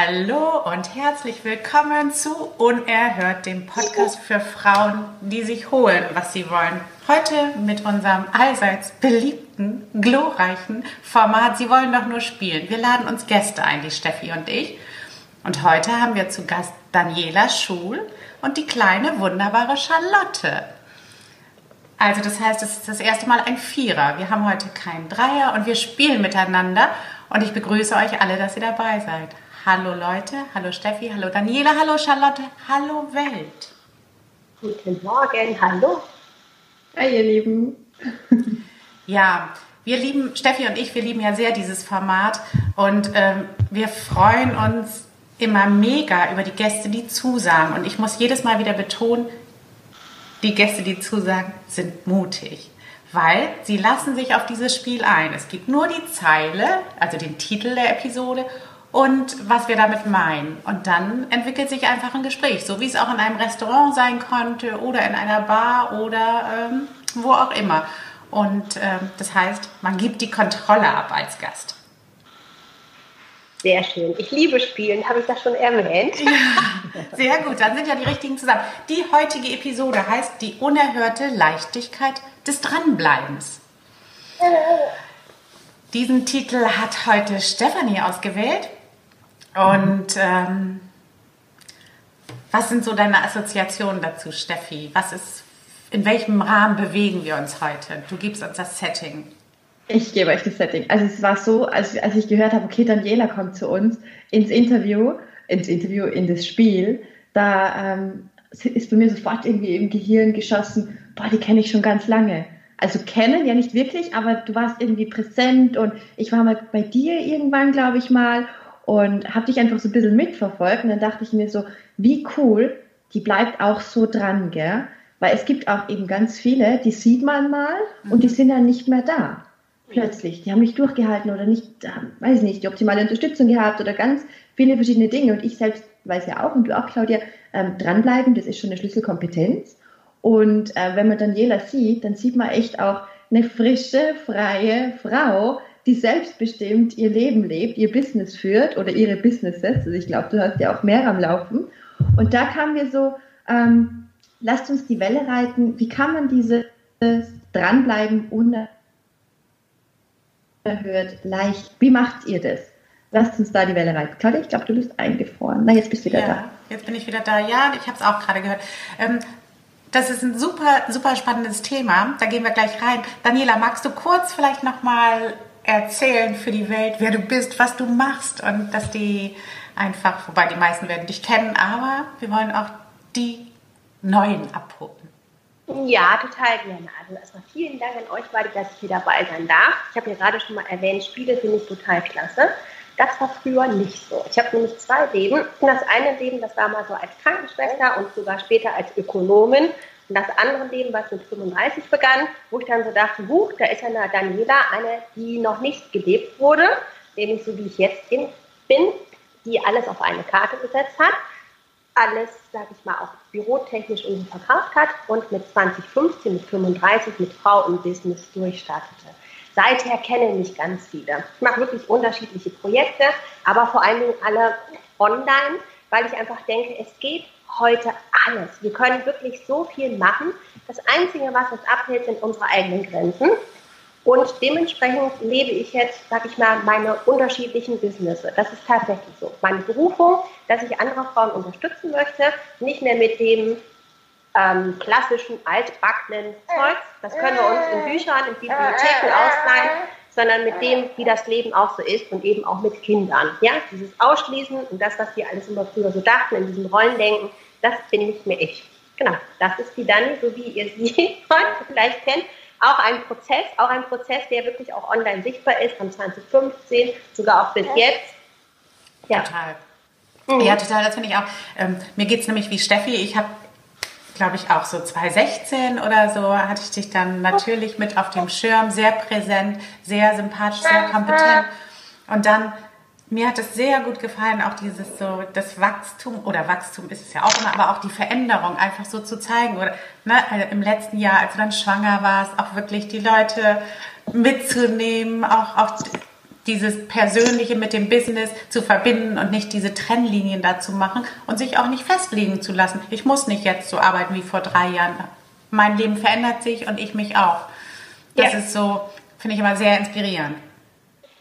Hallo und herzlich willkommen zu Unerhört, dem Podcast für Frauen, die sich holen, was sie wollen. Heute mit unserem allseits beliebten, glorreichen Format Sie wollen doch nur spielen. Wir laden uns Gäste ein, die Steffi und ich. Und heute haben wir zu Gast Daniela Schul und die kleine, wunderbare Charlotte. Also das heißt, es ist das erste Mal ein Vierer. Wir haben heute keinen Dreier und wir spielen miteinander. Und ich begrüße euch alle, dass ihr dabei seid. Hallo Leute, hallo Steffi, hallo Daniela, hallo Charlotte, hallo Welt. Guten Morgen, hallo. Hi ihr Lieben. Ja, wir lieben, Steffi und ich, wir lieben ja sehr dieses Format und ähm, wir freuen uns immer mega über die Gäste, die zusagen. Und ich muss jedes Mal wieder betonen, die Gäste, die zusagen, sind mutig. Weil sie lassen sich auf dieses Spiel ein. Es gibt nur die Zeile, also den Titel der Episode und was wir damit meinen. Und dann entwickelt sich einfach ein Gespräch, so wie es auch in einem Restaurant sein konnte oder in einer Bar oder ähm, wo auch immer. Und ähm, das heißt, man gibt die Kontrolle ab als Gast. Sehr schön. Ich liebe Spielen, habe ich das schon erwähnt? Ja, sehr gut, dann sind ja die richtigen zusammen. Die heutige Episode heißt die unerhörte Leichtigkeit des Dranbleibens. Diesen Titel hat heute Stefanie ausgewählt. Und ähm, was sind so deine Assoziationen dazu, Steffi? Was ist, in welchem Rahmen bewegen wir uns heute? Du gibst uns das Setting. Ich gebe euch das Setting. Also es war so, als, als ich gehört habe, okay, Daniela kommt zu uns ins Interview, ins Interview, in das Spiel, da ähm, ist bei mir sofort irgendwie im Gehirn geschossen, boah, die kenne ich schon ganz lange. Also kennen, ja nicht wirklich, aber du warst irgendwie präsent und ich war mal bei dir irgendwann, glaube ich mal, und habe dich einfach so ein bisschen mitverfolgt. Und dann dachte ich mir so, wie cool, die bleibt auch so dran, gell? Weil es gibt auch eben ganz viele, die sieht man mal und die mhm. sind dann nicht mehr da. Plötzlich. Die haben nicht durchgehalten oder nicht, weiß nicht, die optimale Unterstützung gehabt oder ganz viele verschiedene Dinge. Und ich selbst weiß ja auch, und du auch, Claudia, ähm, dranbleiben, das ist schon eine Schlüsselkompetenz. Und äh, wenn man Daniela sieht, dann sieht man echt auch eine frische, freie Frau, die selbstbestimmt ihr Leben lebt, ihr Business führt oder ihre Businesses. Also ich glaube, du hast ja auch mehr am Laufen. Und da kamen wir so, ähm, lasst uns die Welle reiten. Wie kann man dieses dranbleiben unerhört leicht? Wie macht ihr das? Lasst uns da die Welle reiten. Claudia, ich glaube, du bist eingefroren. Na, jetzt bist du wieder ja, da. Jetzt bin ich wieder da. Ja, ich habe es auch gerade gehört. Ähm, das ist ein super, super spannendes Thema. Da gehen wir gleich rein. Daniela, magst du kurz vielleicht nochmal erzählen für die Welt, wer du bist, was du machst und dass die einfach, wobei die meisten werden dich kennen, aber wir wollen auch die Neuen abholen. Ja, total gerne. Also erstmal vielen Dank an euch beide, dass ich hier dabei sein darf. Ich habe ja gerade schon mal erwähnt, Spiele finde ich total klasse. Das war früher nicht so. Ich habe nämlich zwei Leben. Das eine Leben, das war mal so als Krankenschwester und sogar später als Ökonomin. Das andere Leben, was mit 35 begann, wo ich dann so dachte, huch, da ist ja eine Daniela, eine, die noch nicht gelebt wurde, nämlich so wie ich jetzt bin, die alles auf eine Karte gesetzt hat, alles, sag ich mal, auch bürotechnisch irgendwie verkauft hat und mit 2015, mit 35 mit Frau im Business durchstartete. Seither kennen mich ganz viele. Ich mache wirklich unterschiedliche Projekte, aber vor allen Dingen alle online, weil ich einfach denke, es geht heute alles. Wir können wirklich so viel machen. Das Einzige, was uns abhält, sind unsere eigenen Grenzen. Und dementsprechend lebe ich jetzt, sag ich mal, meine unterschiedlichen Businesses. Das ist tatsächlich so. Meine Berufung, dass ich andere Frauen unterstützen möchte, nicht mehr mit dem ähm, klassischen altbackenen Zeugs. Das können wir uns in Büchern, in Bibliotheken ausleihen, sondern mit dem, wie das Leben auch so ist und eben auch mit Kindern. Ja, dieses Ausschließen und das, was wir alles immer früher so dachten, in diesem Rollendenken, das bin nicht mehr ich. Genau, das ist die Dani, so wie ihr sie heute vielleicht kennt. Auch ein Prozess, auch ein Prozess, der wirklich auch online sichtbar ist, von 2015, sogar auch bis jetzt. Ja. Total. Mhm. Ja, total, das finde ich auch. Ähm, mir geht es nämlich wie Steffi, ich habe glaube ich, auch so 2016 oder so, hatte ich dich dann natürlich mit auf dem Schirm, sehr präsent, sehr sympathisch, sehr kompetent. Und dann, mir hat es sehr gut gefallen, auch dieses so, das Wachstum, oder Wachstum ist es ja auch immer, aber auch die Veränderung einfach so zu zeigen. Oder ne, also im letzten Jahr, als du dann schwanger warst, auch wirklich die Leute mitzunehmen, auch, auch dieses Persönliche mit dem Business zu verbinden und nicht diese Trennlinien dazu machen und sich auch nicht festlegen zu lassen. Ich muss nicht jetzt so arbeiten wie vor drei Jahren. Mein Leben verändert sich und ich mich auch. Das ja. ist so, finde ich immer sehr inspirierend.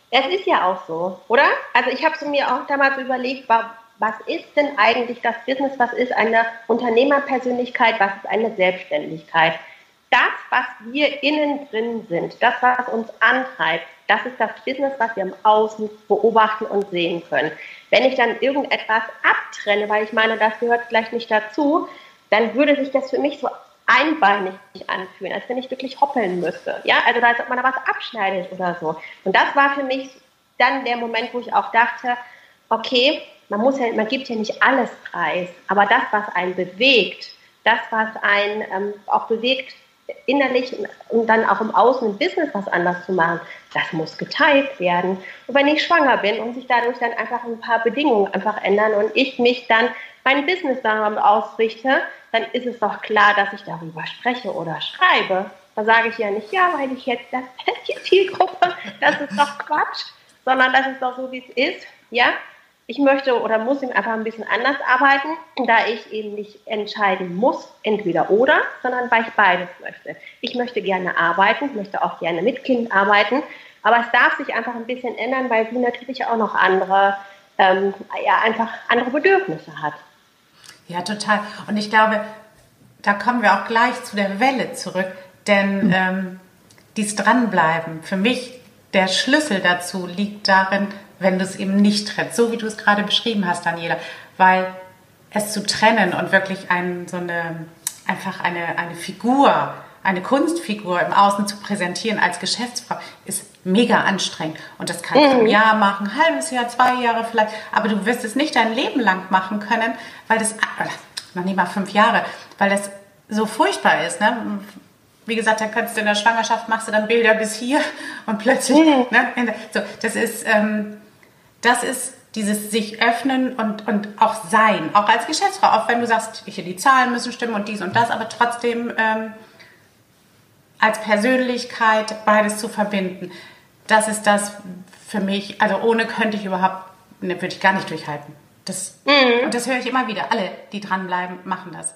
Es ist ja auch so, oder? Also ich habe so mir auch damals überlegt, was ist denn eigentlich das Business, was ist eine Unternehmerpersönlichkeit, was ist eine Selbstständigkeit? Das, was wir innen drin sind, das, was uns antreibt, das ist das Business, was wir im Außen beobachten und sehen können. Wenn ich dann irgendetwas abtrenne, weil ich meine, das gehört vielleicht nicht dazu, dann würde sich das für mich so einbeinig anfühlen, als wenn ich wirklich hoppeln müsste. Ja, also als ob man da was abschneidet oder so. Und das war für mich dann der Moment, wo ich auch dachte, okay, man muss ja, man gibt ja nicht alles preis, aber das, was einen bewegt, das, was einen ähm, auch bewegt, innerlich und dann auch im Außen im Business was anders zu machen, das muss geteilt werden. Und wenn ich schwanger bin und sich dadurch dann einfach ein paar Bedingungen einfach ändern und ich mich dann mein Business daran ausrichte, dann ist es doch klar, dass ich darüber spreche oder schreibe. Da sage ich ja nicht, ja, weil ich jetzt, das die Zielgruppe, das ist doch Quatsch, sondern das ist doch so, wie es ist, ja ich möchte oder muss ihm einfach ein bisschen anders arbeiten, da ich eben nicht entscheiden muss, entweder oder, sondern weil ich beides möchte. Ich möchte gerne arbeiten, möchte auch gerne mit Kind arbeiten, aber es darf sich einfach ein bisschen ändern, weil sie natürlich auch noch andere, ähm, ja, einfach andere Bedürfnisse hat. Ja, total. Und ich glaube, da kommen wir auch gleich zu der Welle zurück, denn ähm, dies Dranbleiben, für mich der Schlüssel dazu liegt darin, wenn du es eben nicht trennst, so wie du es gerade beschrieben hast, Daniela, weil es zu trennen und wirklich ein, so eine, einfach eine, eine Figur, eine Kunstfigur im Außen zu präsentieren als Geschäftsfrau, ist mega anstrengend. Und das kannst du ein mhm. Jahr machen, ein halbes Jahr, zwei Jahre vielleicht, aber du wirst es nicht dein Leben lang machen können, weil das, noch nicht mal fünf Jahre, weil das so furchtbar ist. Ne? Wie gesagt, dann kannst du in der Schwangerschaft machst du dann Bilder bis hier und plötzlich, mhm. ne? so, das ist, ähm, das ist dieses sich öffnen und, und auch sein, auch als Geschäftsfrau, auch wenn du sagst, hier die Zahlen müssen stimmen und dies und das, aber trotzdem ähm, als Persönlichkeit beides zu verbinden, das ist das für mich, also ohne könnte ich überhaupt, ne, würde ich gar nicht durchhalten. Das, mhm. Und das höre ich immer wieder, alle, die dranbleiben, machen das.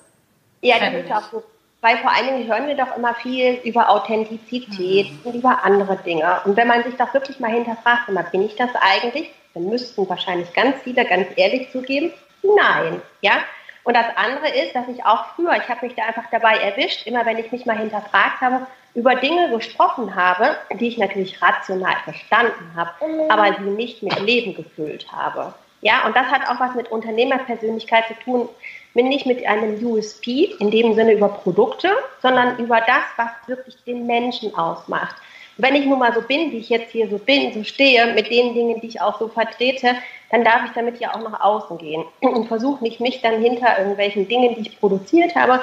Ja, das ist auch so. Weil vor allen Dingen hören wir doch immer viel über Authentizität mhm. und über andere Dinge. Und wenn man sich doch wirklich mal hinterfragt, immer, bin ich das eigentlich? Dann müssten wahrscheinlich ganz viele ganz ehrlich zugeben, nein, ja. Und das andere ist, dass ich auch früher, ich habe mich da einfach dabei erwischt, immer wenn ich mich mal hinterfragt habe, über Dinge gesprochen habe, die ich natürlich rational verstanden habe, aber sie nicht mit Leben gefüllt habe. Ja, und das hat auch was mit Unternehmerpersönlichkeit zu tun, nicht mit einem USP, in dem Sinne über Produkte, sondern über das, was wirklich den Menschen ausmacht wenn ich nun mal so bin, wie ich jetzt hier so bin, so stehe, mit den Dingen, die ich auch so vertrete, dann darf ich damit ja auch nach außen gehen und versuche nicht, mich dann hinter irgendwelchen Dingen, die ich produziert habe,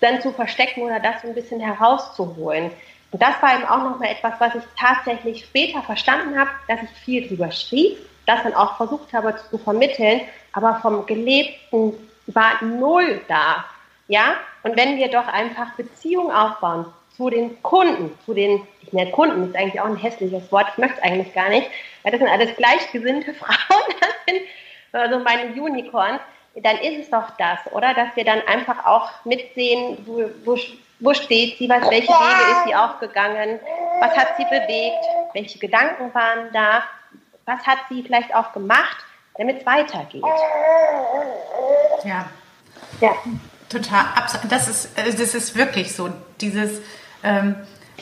dann zu verstecken oder das so ein bisschen herauszuholen. Und das war eben auch nochmal etwas, was ich tatsächlich später verstanden habe, dass ich viel drüber schrieb, das dann auch versucht habe zu vermitteln, aber vom Gelebten war null da. Ja? Und wenn wir doch einfach Beziehungen aufbauen, zu den Kunden, zu den, ich nenne Kunden, ist eigentlich auch ein hässliches Wort, ich möchte es eigentlich gar nicht, weil das sind alles gleichgesinnte Frauen, das sind also meine Unicorns, dann ist es doch das, oder? Dass wir dann einfach auch mitsehen, wo, wo, wo steht sie, was, welche Wege ist sie aufgegangen, was hat sie bewegt, welche Gedanken waren da, was hat sie vielleicht auch gemacht, damit es weitergeht. Ja. Ja. Total, das ist, das ist wirklich so, dieses, ähm,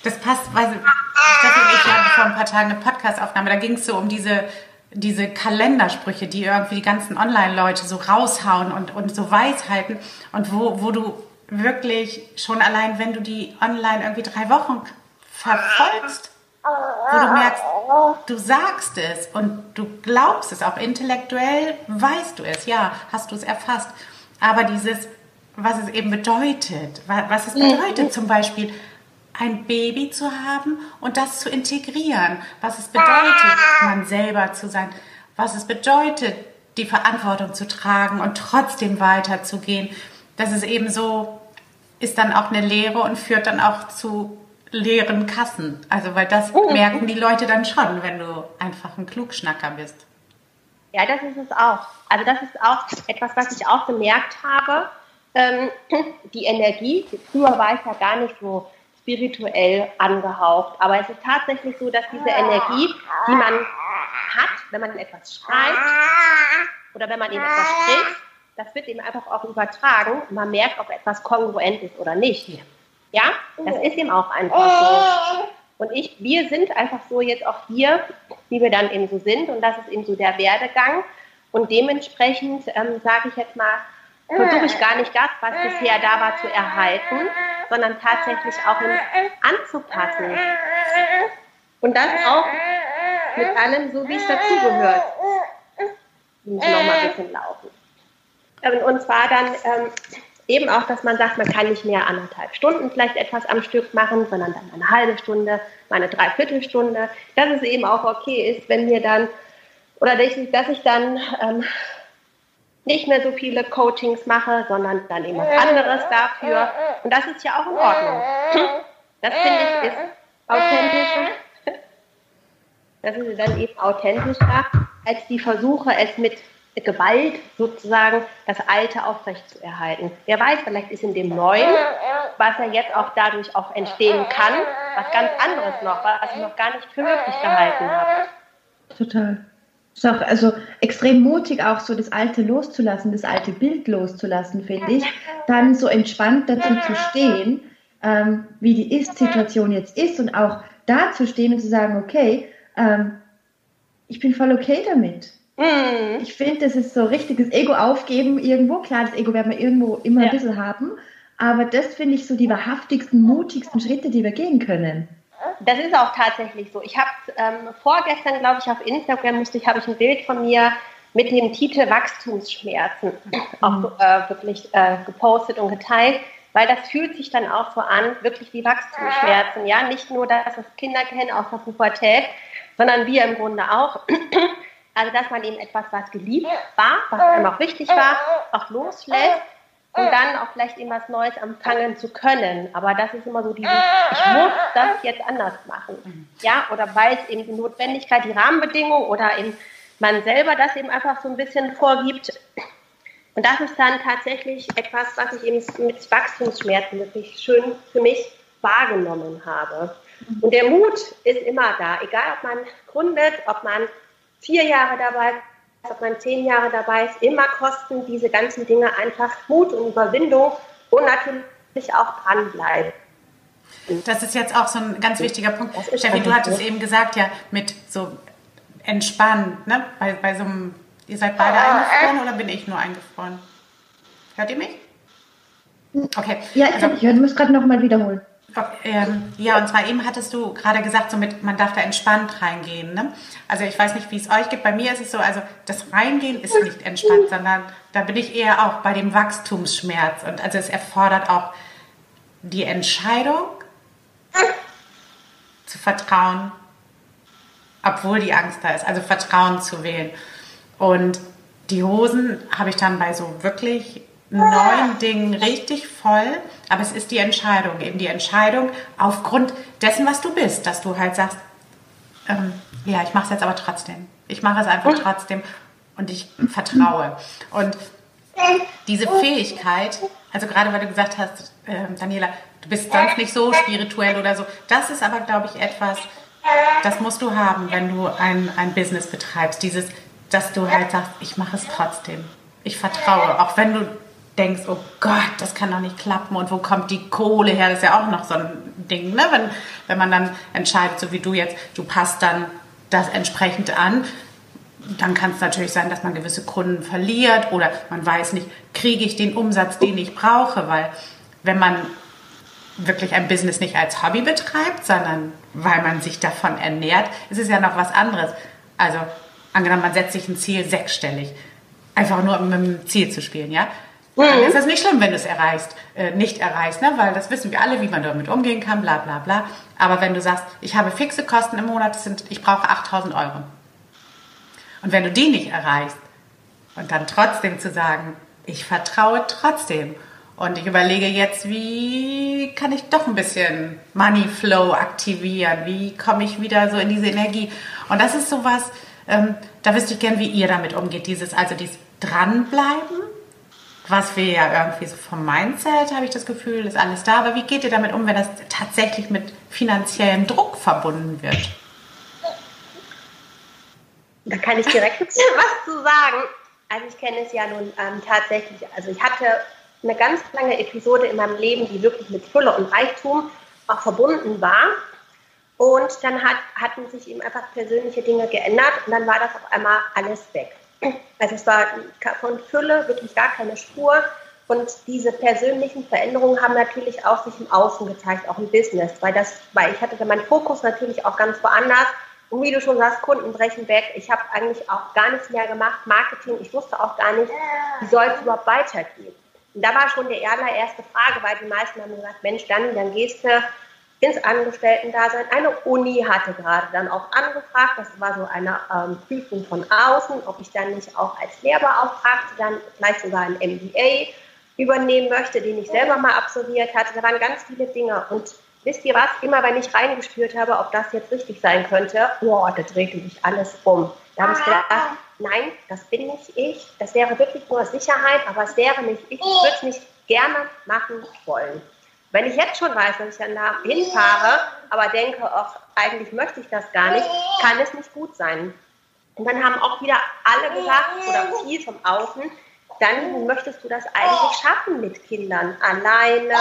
das passt, weil Steffi und ich hatten vor ein paar Tagen eine Podcast-Aufnahme, da ging es so um diese, diese Kalendersprüche, die irgendwie die ganzen Online-Leute so raushauen und, und so Weisheiten und wo, wo du wirklich schon allein, wenn du die online irgendwie drei Wochen verfolgst, wo du merkst, du sagst es und du glaubst es, auch intellektuell weißt du es, ja, hast du es erfasst. Aber dieses, was es eben bedeutet. Was es bedeutet zum Beispiel, ein Baby zu haben und das zu integrieren. Was es bedeutet, man selber zu sein. Was es bedeutet, die Verantwortung zu tragen und trotzdem weiterzugehen. Das ist eben so, ist dann auch eine Lehre und führt dann auch zu leeren Kassen. Also, weil das mhm. merken die Leute dann schon, wenn du einfach ein Klugschnacker bist. Ja, das ist es auch. Also, das ist auch etwas, was ich auch gemerkt habe. Ähm, die Energie, früher war ich ja gar nicht so spirituell angehaucht, aber es ist tatsächlich so, dass diese Energie, die man hat, wenn man etwas schreibt oder wenn man eben etwas spricht, das wird eben einfach auch übertragen. Man merkt, ob etwas kongruent ist oder nicht. Ja, das ist eben auch einfach so. Und ich, wir sind einfach so jetzt auch hier, wie wir dann eben so sind. Und das ist eben so der Werdegang. Und dementsprechend ähm, sage ich jetzt mal, versuche ich gar nicht das, was bisher da war, zu erhalten, sondern tatsächlich auch anzupassen. Und das auch mit allem, so wie es dazugehört. Ich muss noch mal ein bisschen laufen. Und zwar dann ähm, eben auch, dass man sagt, man kann nicht mehr anderthalb Stunden vielleicht etwas am Stück machen, sondern dann eine halbe Stunde, mal eine Dreiviertelstunde. Dass es eben auch okay ist, wenn wir dann, oder dass ich, dass ich dann ähm, nicht mehr so viele Coachings mache, sondern dann eben was anderes dafür. Und das ist ja auch in Ordnung. Das finde ich ist authentischer. Das ist dann eben authentischer, als die Versuche, es mit Gewalt sozusagen das Alte aufrechtzuerhalten. Wer weiß, vielleicht ist in dem Neuen, was ja jetzt auch dadurch auch entstehen kann, was ganz anderes noch, was ich noch gar nicht für möglich gehalten habe. Total. Es ist auch also extrem mutig, auch so das Alte loszulassen, das alte Bild loszulassen, finde ich. Dann so entspannt dazu zu stehen, ähm, wie die Ist-Situation jetzt ist und auch da zu stehen und zu sagen, okay, ähm, ich bin voll okay damit. Mhm. Ich finde, das ist so richtiges Ego aufgeben irgendwo. Klar, das Ego werden wir irgendwo immer ja. ein bisschen haben. Aber das finde ich so die wahrhaftigsten, mutigsten Schritte, die wir gehen können. Das ist auch tatsächlich so. Ich habe ähm, vorgestern, glaube ich, auf Instagram musste ich, habe ich ein Bild von mir mit dem Titel Wachstumsschmerzen mhm. auch äh, wirklich äh, gepostet und geteilt, weil das fühlt sich dann auch so an, wirklich wie Wachstumsschmerzen. Ja, nicht nur, dass das Kinder kennen aus der Pubertät, sondern wir im Grunde auch. Also, dass man eben etwas, was geliebt war, was einem auch wichtig war, auch loslässt und dann auch vielleicht eben was Neues empfangen zu können. Aber das ist immer so dieses, ich muss das jetzt anders machen. Ja, oder weil es eben die Notwendigkeit, die Rahmenbedingungen oder eben man selber das eben einfach so ein bisschen vorgibt. Und das ist dann tatsächlich etwas, was ich eben mit Wachstumsschmerzen wirklich schön für mich wahrgenommen habe. Und der Mut ist immer da, egal ob man gründet, ob man vier Jahre dabei ist, ob man zehn Jahre dabei ist, immer kosten diese ganzen Dinge einfach Mut und Überwindung und natürlich auch dranbleiben. Das ist jetzt auch so ein ganz wichtiger Punkt. Steffi, du hattest eben gesagt, ja, mit so entspannt, ne? Bei, bei so einem, ihr seid beide eingefroren oder bin ich nur eingefroren? Hört ihr mich? Okay. Ja, ich, also, ich höre, du musst gerade nochmal wiederholen. Ähm, ja, und zwar eben hattest du gerade gesagt, so mit, man darf da entspannt reingehen. Ne? Also ich weiß nicht, wie es euch gibt. Bei mir ist es so, also das Reingehen ist nicht entspannt, sondern da bin ich eher auch bei dem Wachstumsschmerz. Und also es erfordert auch die Entscheidung zu vertrauen, obwohl die Angst da ist. Also Vertrauen zu wählen. Und die Hosen habe ich dann bei so wirklich neuen Dingen richtig voll, aber es ist die Entscheidung, eben die Entscheidung aufgrund dessen, was du bist, dass du halt sagst, ähm, ja, ich mache es jetzt aber trotzdem. Ich mache es einfach trotzdem und ich vertraue. Und diese Fähigkeit, also gerade weil du gesagt hast, äh, Daniela, du bist sonst nicht so spirituell oder so, das ist aber, glaube ich, etwas, das musst du haben, wenn du ein, ein Business betreibst. Dieses, dass du halt sagst, ich mache es trotzdem. Ich vertraue, auch wenn du denkst, oh Gott, das kann doch nicht klappen und wo kommt die Kohle her? Das ist ja auch noch so ein Ding, ne? wenn, wenn man dann entscheidet, so wie du jetzt, du passt dann das entsprechend an. Dann kann es natürlich sein, dass man gewisse Kunden verliert oder man weiß nicht, kriege ich den Umsatz, den ich brauche, weil wenn man wirklich ein Business nicht als Hobby betreibt, sondern weil man sich davon ernährt, ist es ja noch was anderes. Also angenommen, man setzt sich ein Ziel sechsstellig, einfach nur um mit dem Ziel zu spielen, ja Dann ist das nicht schlimm, wenn du es erreichst, äh, nicht erreichst, ne? weil das wissen wir alle, wie man damit umgehen kann, bla bla bla. Aber wenn du sagst, ich habe fixe Kosten im Monat, sind, ich brauche 8000 Euro. Und wenn du die nicht erreichst und dann trotzdem zu sagen, ich vertraue trotzdem und ich überlege jetzt, wie kann ich doch ein bisschen Money Flow aktivieren, wie komme ich wieder so in diese Energie. Und das ist sowas, ähm, da wüsste ich gern, wie ihr damit umgeht, dieses, also dieses Dranbleiben was wir ja irgendwie so vom Mindset, habe ich das Gefühl, ist alles da. Aber wie geht ihr damit um, wenn das tatsächlich mit finanziellem Druck verbunden wird? Da kann ich direkt was zu sagen. Also ich kenne es ja nun ähm, tatsächlich, also ich hatte eine ganz lange Episode in meinem Leben, die wirklich mit Fülle und Reichtum auch verbunden war. Und dann hat, hatten sich eben einfach persönliche Dinge geändert und dann war das auf einmal alles weg. Also es war von Fülle wirklich gar keine Spur. Und diese persönlichen Veränderungen haben natürlich auch sich im Außen gezeigt, auch im Business, weil das, weil ich hatte da meinen Fokus natürlich auch ganz woanders. Und wie du schon sagst, Kunden brechen weg. Ich habe eigentlich auch gar nichts mehr gemacht, Marketing. Ich wusste auch gar nicht, wie soll es überhaupt weitergehen. Und da war schon die allererste Frage, weil die meisten haben gesagt, Mensch, dann, dann gehst du ins Angestellten-Dasein. Eine Uni hatte gerade dann auch angefragt, das war so eine ähm, Prüfung von außen, ob ich dann nicht auch als Lehrbeauftragte dann vielleicht sogar ein MBA übernehmen möchte, den ich selber mal absolviert hatte. Da waren ganz viele Dinge und wisst ihr was, immer wenn ich reingespürt habe, ob das jetzt richtig sein könnte, boah, da drehte sich alles um. Da habe ich gedacht, nein, das bin nicht ich, das wäre wirklich nur Sicherheit, aber es wäre nicht ich, ich würde es nicht gerne machen wollen. Wenn ich jetzt schon weiß, dass ich dann da hinfahre, aber denke, ach, eigentlich möchte ich das gar nicht, kann es nicht gut sein. Und dann haben auch wieder alle gesagt, oder viel vom Außen, dann möchtest du das eigentlich schaffen mit Kindern, alleine,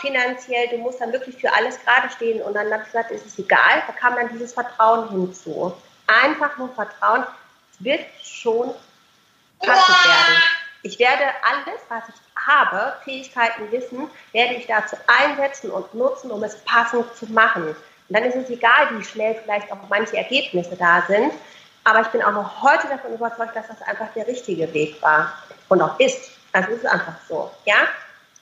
finanziell, du musst dann wirklich für alles gerade stehen. Und dann habe gesagt, es ist egal, da kam dann dieses Vertrauen hinzu. Einfach nur Vertrauen, es wird schon passend werden. Ich werde alles, was ich habe, Fähigkeiten, Wissen, werde ich dazu einsetzen und nutzen, um es passend zu machen. Und dann ist es egal, wie schnell vielleicht auch manche Ergebnisse da sind. Aber ich bin auch noch heute davon überzeugt, dass das einfach der richtige Weg war und auch ist. Also ist es einfach so, ja.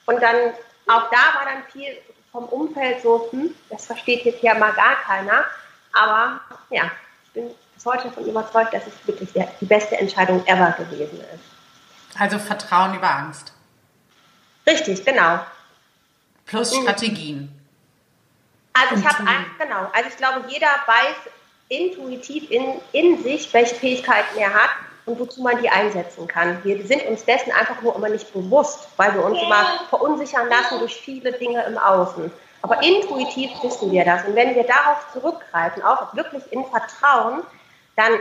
Und dann auch da war dann viel vom Umfeld so, hm, das versteht jetzt ja mal gar keiner. Aber ja, ich bin bis heute davon überzeugt, dass es wirklich die beste Entscheidung ever gewesen ist. Also Vertrauen über Angst. Richtig, genau. Plus mhm. Strategien. Also ich habe genau, also ich glaube, jeder weiß intuitiv in, in sich, welche Fähigkeiten er hat und wozu man die einsetzen kann. Wir sind uns dessen einfach nur immer nicht bewusst, weil wir uns immer verunsichern lassen durch viele Dinge im Außen. Aber intuitiv wissen wir das. Und wenn wir darauf zurückgreifen, auch wirklich in Vertrauen, dann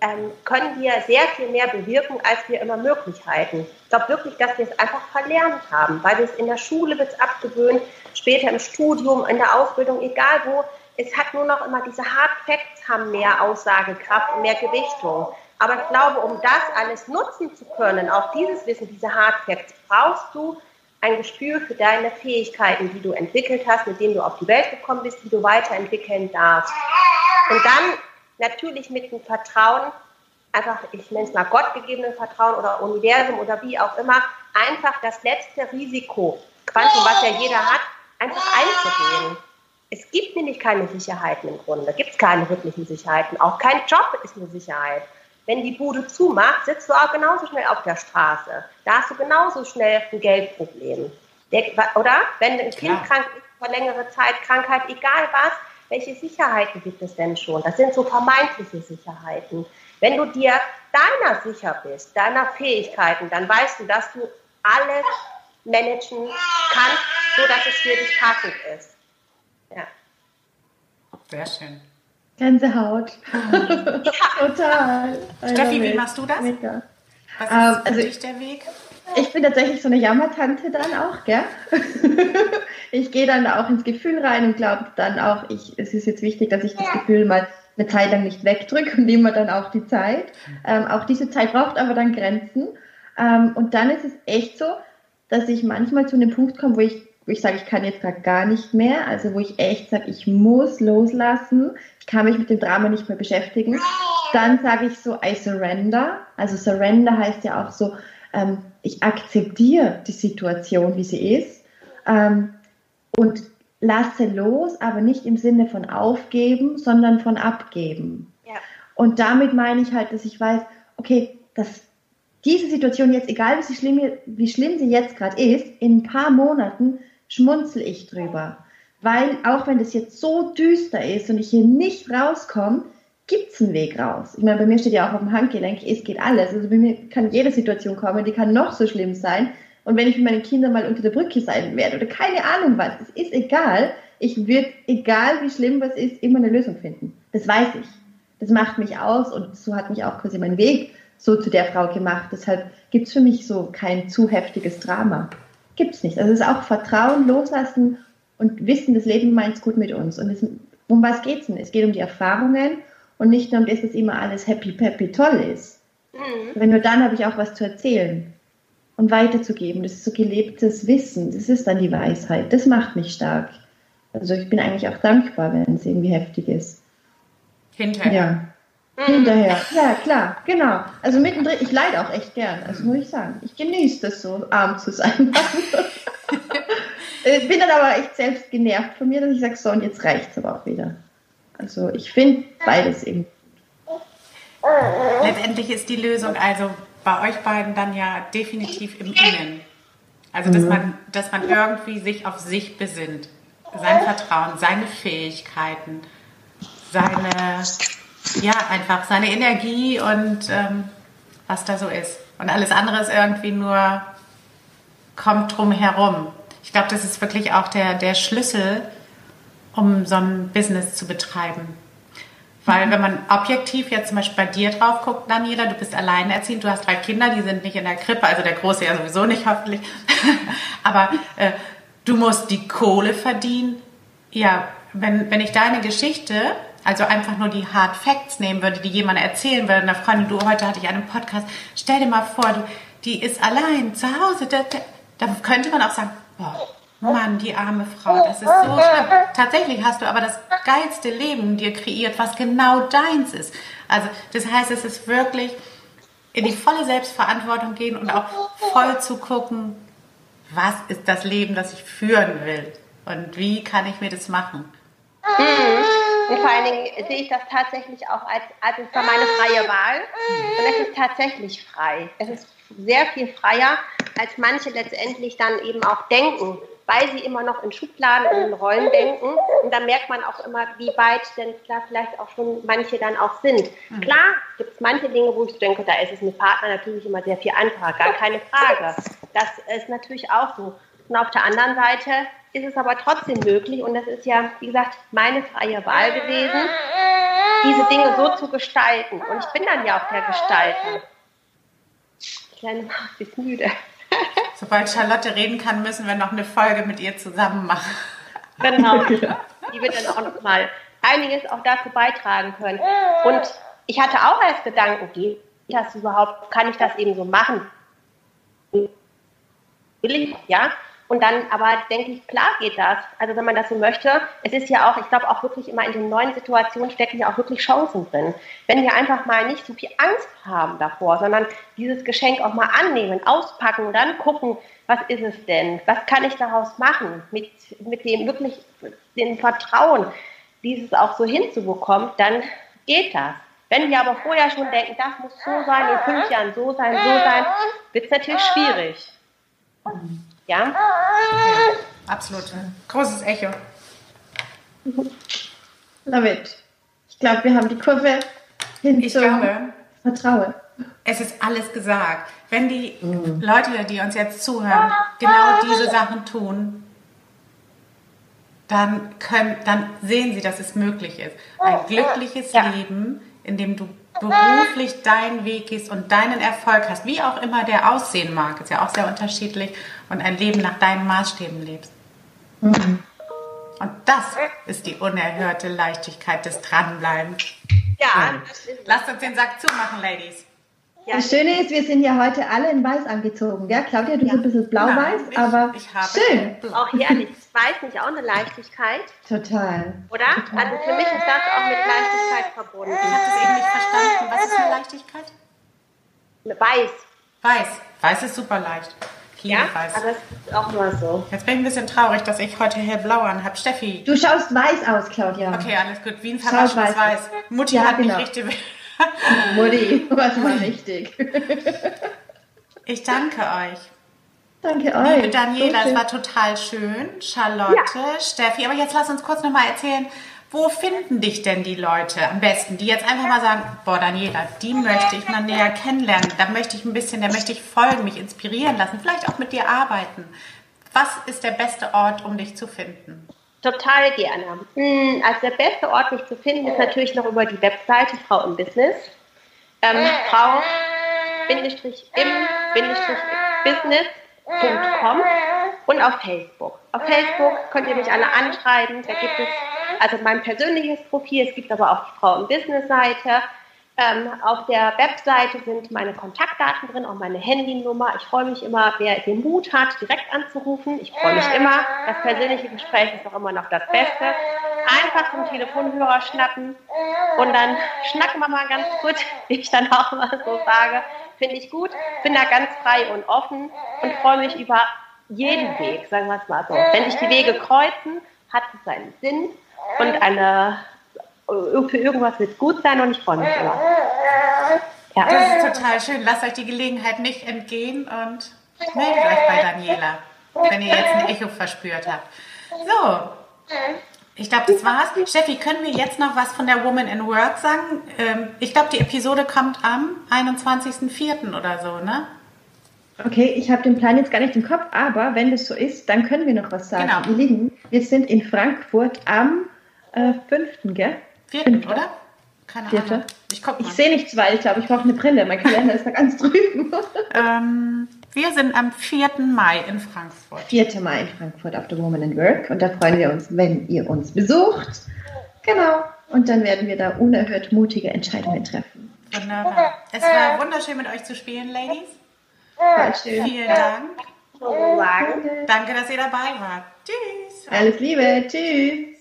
ähm, können wir sehr viel mehr bewirken, als wir immer möglich halten. Ich glaube wirklich, dass wir es einfach verlernt haben, weil wir es in der Schule wird abgewöhnt, später im Studium, in der Ausbildung, egal wo. Es hat nur noch immer diese Hard Facts haben mehr Aussagekraft mehr Gewichtung. Aber ich glaube, um das alles nutzen zu können, auch dieses Wissen, diese Hard Facts, brauchst du ein Gespür für deine Fähigkeiten, die du entwickelt hast, mit denen du auf die Welt gekommen bist, die du weiterentwickeln darfst. Und dann natürlich mit dem Vertrauen, einfach, ich nenne es mal gottgegebenen Vertrauen oder Universum oder wie auch immer, einfach das letzte Risiko, Quantum, was ja jeder hat, einfach einzugehen. Es gibt nämlich keine Sicherheiten im Grunde, gibt es keine wirklichen Sicherheiten. Auch kein Job ist eine Sicherheit. Wenn die Bude zumacht, sitzt du auch genauso schnell auf der Straße. Da hast du genauso schnell ein Geldproblem. Der, oder? Wenn ein Kind Klar. krank ist, vor längere Zeit, Krankheit, egal was, welche Sicherheiten gibt es denn schon? Das sind so vermeintliche Sicherheiten. Wenn du dir deiner sicher bist, deiner Fähigkeiten, dann weißt du, dass du alles managen kannst, so dass es für dich passend ist. Ja. Sehr schön. Gänsehaut. Ja. Total. Steffi, wie machst du das? Mega. Was ist um, ähm, also ich, der Weg? Ich bin tatsächlich so eine Jammertante dann auch, gell? ich gehe dann auch ins Gefühl rein und glaube dann auch, ich, es ist jetzt wichtig, dass ich das Gefühl mal eine Zeit lang nicht wegdrücke und nehme dann auch die Zeit. Ähm, auch diese Zeit braucht aber dann Grenzen. Ähm, und dann ist es echt so, dass ich manchmal zu einem Punkt komme, wo ich, wo ich sage, ich kann jetzt gerade gar nicht mehr. Also wo ich echt sage, ich muss loslassen. Ich kann mich mit dem Drama nicht mehr beschäftigen. Dann sage ich so, I surrender. Also surrender heißt ja auch so, ähm, ich akzeptiere die Situation, wie sie ist ähm, und lasse los, aber nicht im Sinne von aufgeben, sondern von abgeben. Ja. Und damit meine ich halt, dass ich weiß, okay, dass diese Situation jetzt, egal wie schlimm, wie schlimm sie jetzt gerade ist, in ein paar Monaten schmunzel ich drüber. Weil auch wenn das jetzt so düster ist und ich hier nicht rauskomme, gibt es einen Weg raus. Ich meine, bei mir steht ja auch auf dem Handgelenk, es geht alles. Also bei mir kann jede Situation kommen, die kann noch so schlimm sein. Und wenn ich mit meinen Kindern mal unter der Brücke sein werde oder keine Ahnung was, es ist egal. Ich würde, egal wie schlimm was ist, immer eine Lösung finden. Das weiß ich. Das macht mich aus und so hat mich auch quasi mein Weg so zu der Frau gemacht. Deshalb gibt es für mich so kein zu heftiges Drama. Gibt es nicht. Also es ist auch Vertrauen, Loslassen und Wissen, das Leben meint es gut mit uns. Und es, um was geht es denn? Es geht um die Erfahrungen und nicht nur um das, dass immer alles happy, peppy, toll ist. Mhm. Wenn nur dann habe ich auch was zu erzählen und weiterzugeben. Das ist so gelebtes Wissen. Das ist dann die Weisheit. Das macht mich stark. Also ich bin eigentlich auch dankbar, wenn es irgendwie heftig ist. Hinterher. Ja. Mhm. Hinterher, ja klar, genau. Also mittendrin, ich leide auch echt gern, also muss ich sagen. Ich genieße das so, arm zu sein. ich bin dann aber echt selbst genervt von mir, dass ich sage, so und jetzt reicht es aber auch wieder. Also ich finde beides eben. Letztendlich ist die Lösung also bei euch beiden dann ja definitiv im Innen. Also dass mhm. man, dass man irgendwie sich auf sich besinnt. Sein Vertrauen, seine Fähigkeiten, seine, ja, einfach seine Energie und ähm, was da so ist. Und alles andere ist irgendwie nur, kommt drum herum. Ich glaube, das ist wirklich auch der, der Schlüssel, um so ein Business zu betreiben. Weil wenn man objektiv jetzt zum Beispiel bei dir drauf guckt, Daniela, du bist alleinerziehend, du hast drei Kinder, die sind nicht in der Krippe, also der Große ja sowieso nicht hoffentlich, aber äh, du musst die Kohle verdienen. Ja, wenn, wenn ich deine Geschichte, also einfach nur die Hard Facts nehmen würde, die jemand erzählen würde, einer Freundin, du, heute hatte ich einen Podcast, stell dir mal vor, du, die ist allein zu Hause, da, da, da könnte man auch sagen, boah, Mann, die arme Frau, das ist so schlimm. Tatsächlich hast du aber das geilste Leben dir kreiert, was genau deins ist. Also das heißt, es ist wirklich in die volle Selbstverantwortung gehen und auch voll zu gucken, was ist das Leben, das ich führen will und wie kann ich mir das machen. Mhm. Und vor allen Dingen sehe ich das tatsächlich auch als, als es war meine freie Wahl. Und es ist tatsächlich frei. Es ist sehr viel freier, als manche letztendlich dann eben auch denken weil sie immer noch in Schubladen und in Rollen denken. Und da merkt man auch immer, wie weit denn klar vielleicht auch schon manche dann auch sind. Mhm. Klar gibt es manche Dinge, wo ich denke, da ist es mit Partner natürlich immer sehr viel einfacher, gar keine Frage. Das ist natürlich auch so. Und auf der anderen Seite ist es aber trotzdem möglich, und das ist ja, wie gesagt, meine freie Wahl gewesen, diese Dinge so zu gestalten. Und ich bin dann ja auch der Gestalter. Kleine Maus ist müde. Sobald Charlotte reden kann, müssen wir noch eine Folge mit ihr zusammen machen. Genau. Die wird dann auch noch mal einiges auch dazu beitragen können. Und ich hatte auch als Gedanken, geht das überhaupt, kann ich das eben so machen? Will ich, ja? Und dann aber denke ich, klar geht das. Also wenn man das so möchte, es ist ja auch, ich glaube auch wirklich immer in den neuen Situationen stecken ja auch wirklich Chancen drin. Wenn wir einfach mal nicht so viel Angst haben davor, sondern dieses Geschenk auch mal annehmen, auspacken dann gucken, was ist es denn? Was kann ich daraus machen? Mit, mit dem wirklich dem Vertrauen, dieses auch so hinzubekommen, dann geht das. Wenn wir aber vorher schon denken, das muss so sein, in fünf Jahren so sein, so sein, wird es natürlich schwierig. Ja? ja? Absolut. Großes Echo. Love it. Ich glaube, wir haben die Kurve hin ich glaube, Vertrauen. Es ist alles gesagt. Wenn die mhm. Leute, die uns jetzt zuhören, genau diese Sachen tun, dann, können, dann sehen sie, dass es möglich ist. Ein glückliches ja. Leben, in dem du beruflich deinen Weg gehst und deinen Erfolg hast, wie auch immer der aussehen mag, ist ja auch sehr unterschiedlich, und ein Leben nach deinen Maßstäben lebst. Mhm. Und das ist die unerhörte Leichtigkeit des Dranbleibens. Ja, lasst uns den Sack zumachen, Ladies. Ja. Das Schöne ist, wir sind ja heute alle in weiß angezogen. Ja, Claudia, du ja. bist ein bisschen blau-weiß, aber ich schön. Blau. Auch herrlich. Weiß nicht auch eine Leichtigkeit? Total. Oder? Total. Also für mich ist das auch mit Leichtigkeit verbunden. Ich habe das eben nicht verstanden. Was ist eine Leichtigkeit? Weiß. Weiß. Weiß ist super leicht. Ich liebe Ja, weiß. aber es ist auch immer so. Jetzt bin ich ein bisschen traurig, dass ich heute hellblau anhab. Steffi. Du schaust weiß aus, Claudia. Okay, alles gut. Wie ein verwaschenes weiß. Weiß. Mutti Ja, hat mich genau. richtig. Mutti, was war richtig. Ich danke euch. Danke euch. Liebe Daniela, So es war total schön. Charlotte, Steffi. Aber jetzt lass uns kurz nochmal erzählen, wo finden dich denn die Leute am besten, die jetzt einfach mal sagen, boah, Daniela, die möchte ich mal näher kennenlernen. Da möchte ich ein bisschen, da möchte ich folgen, mich inspirieren lassen, vielleicht auch mit dir arbeiten. Was ist der beste Ort, um dich zu finden? Total gerne. Hm, Also der beste Ort, mich zu finden, ist natürlich noch über die Webseite Frau im Business. Ähm, Frau im Business.com und auf Facebook. Auf Facebook könnt ihr mich alle anschreiben. Da gibt es also mein persönliches Profil, es gibt aber auch die Frau im Business Seite. Ähm, auf der Webseite sind meine Kontaktdaten drin, auch meine Handynummer. Ich freue mich immer, wer den Mut hat, direkt anzurufen. Ich freue mich immer. Das persönliche Gespräch ist auch immer noch das Beste. Einfach zum Telefonhörer schnappen und dann schnacken wir mal ganz kurz, wie ich dann auch immer so sage. Finde ich gut. Bin da ganz frei und offen und freue mich über jeden Weg, sagen wir es mal so. Wenn sich die Wege kreuzen, hat es seinen Sinn und eine für irgendwas wird es gut sein und ich freue mich immer. Das Ja. ist total schön. Lasst euch die Gelegenheit nicht entgehen und meldet euch bei Daniela, wenn ihr jetzt ein Echo verspürt habt. So, ich glaube, das war's. Steffi, können wir jetzt noch was von der Woman in Work sagen? Ähm, ich glaube, die Episode kommt am 21.04. oder so, ne? Okay, ich habe den Plan jetzt gar nicht im Kopf, aber wenn das so ist, dann können wir noch was sagen. Genau. Wir sind in Frankfurt am äh, 5., gell? Vierten, Fünfter. oder? Keine Vierte. Ahnung. Ich. Ich sehe nichts weit, ich glaube, ich brauche eine Brille. Mein Kalender ist da ganz drüben. Ähm, wir sind am 4. Mai in Frankfurt. 4. Mai in Frankfurt auf der Woman in Work und da freuen wir uns, wenn ihr uns besucht. Genau. Und dann werden wir da unerhört mutige Entscheidungen treffen. Wunderbar. Es war wunderschön mit euch zu spielen, Ladies. War schön. Vielen Dank. Danke, dass ihr dabei wart. Tschüss. Alles Liebe. Tschüss.